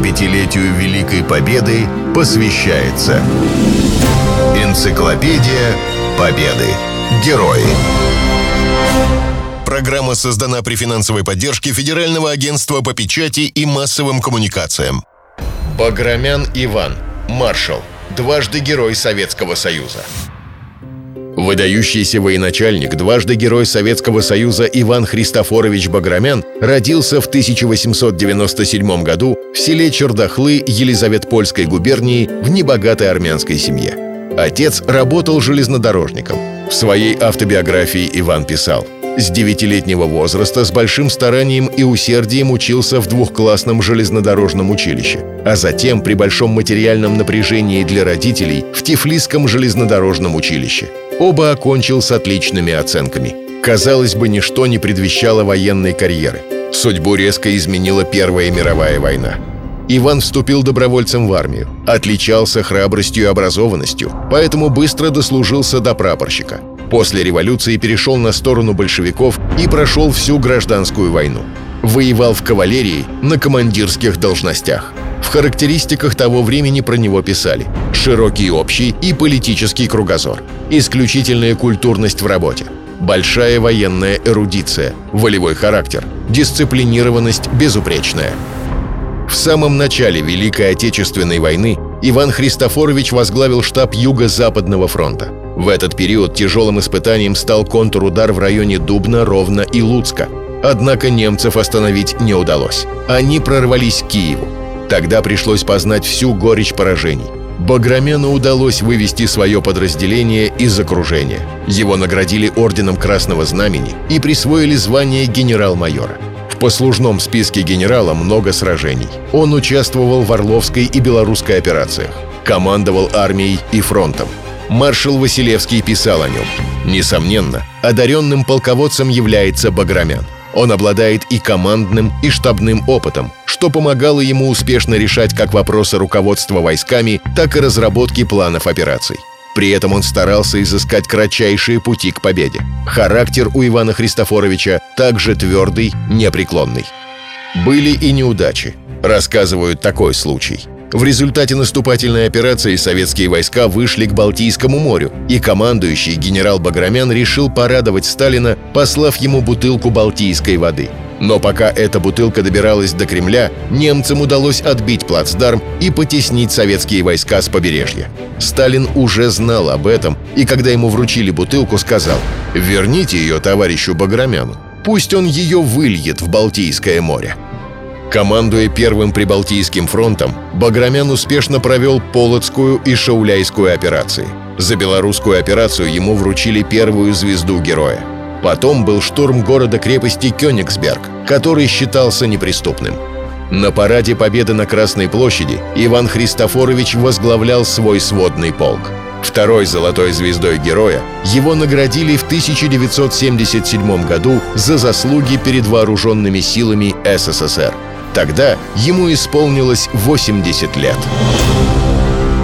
75-летию Великой Победы посвящается Энциклопедия Победы. Герои. Программа создана при финансовой поддержке Федерального агентства по печати и массовым коммуникациям. Баграмян Иван, маршал, дважды Герой Советского Союза. Выдающийся военачальник, дважды Герой Советского Союза Иван Христофорович Баграмян родился в 1897 году в селе Чердахлы Елизаветпольской губернии в небогатой армянской семье. Отец работал железнодорожником. В своей автобиографии Иван писал – с девятилетнего возраста с большим старанием и усердием учился в двухклассном железнодорожном училище, а затем при большом материальном напряжении для родителей в Тифлисском железнодорожном училище. Оба окончил с отличными оценками. Казалось бы, ничто не предвещало военной карьеры. Судьбу резко изменила Первая мировая война. Иван вступил добровольцем в армию, отличался храбростью и образованностью, поэтому быстро дослужился до прапорщика. После революции перешел на сторону большевиков и прошел всю гражданскую войну. Воевал в кавалерии на командирских должностях. В характеристиках того времени про него писали «широкий общий и политический кругозор», «исключительная культурность в работе», «большая военная эрудиция», «волевой характер», «дисциплинированность безупречная». В самом начале Великой Отечественной войны Иван Христофорович возглавил штаб Юго-Западного фронта – в этот период тяжелым испытанием стал контрудар в районе Дубна, Ровно и Луцка. Однако немцев остановить не удалось. Они прорвались к Киеву. Тогда пришлось познать всю горечь поражений. Баграмену удалось вывести свое подразделение из окружения. Его наградили орденом Красного Знамени и присвоили звание генерал-майора. В послужном списке генерала много сражений. Он участвовал в Орловской и Белорусской операциях, командовал армией и фронтом маршал Василевский писал о нем. Несомненно, одаренным полководцем является Баграмян. Он обладает и командным, и штабным опытом, что помогало ему успешно решать как вопросы руководства войсками, так и разработки планов операций. При этом он старался изыскать кратчайшие пути к победе. Характер у Ивана Христофоровича также твердый, непреклонный. Были и неудачи. Рассказывают такой случай – в результате наступательной операции советские войска вышли к Балтийскому морю, и командующий генерал Баграмян решил порадовать Сталина, послав ему бутылку балтийской воды. Но пока эта бутылка добиралась до Кремля, немцам удалось отбить плацдарм и потеснить советские войска с побережья. Сталин уже знал об этом, и когда ему вручили бутылку, сказал «Верните ее товарищу Баграмяну, пусть он ее выльет в Балтийское море». Командуя Первым Прибалтийским фронтом, Баграмян успешно провел Полоцкую и Шауляйскую операции. За белорусскую операцию ему вручили первую звезду героя. Потом был штурм города-крепости Кёнигсберг, который считался неприступным. На параде Победы на Красной площади Иван Христофорович возглавлял свой сводный полк. Второй золотой звездой героя его наградили в 1977 году за заслуги перед вооруженными силами СССР. Тогда ему исполнилось 80 лет.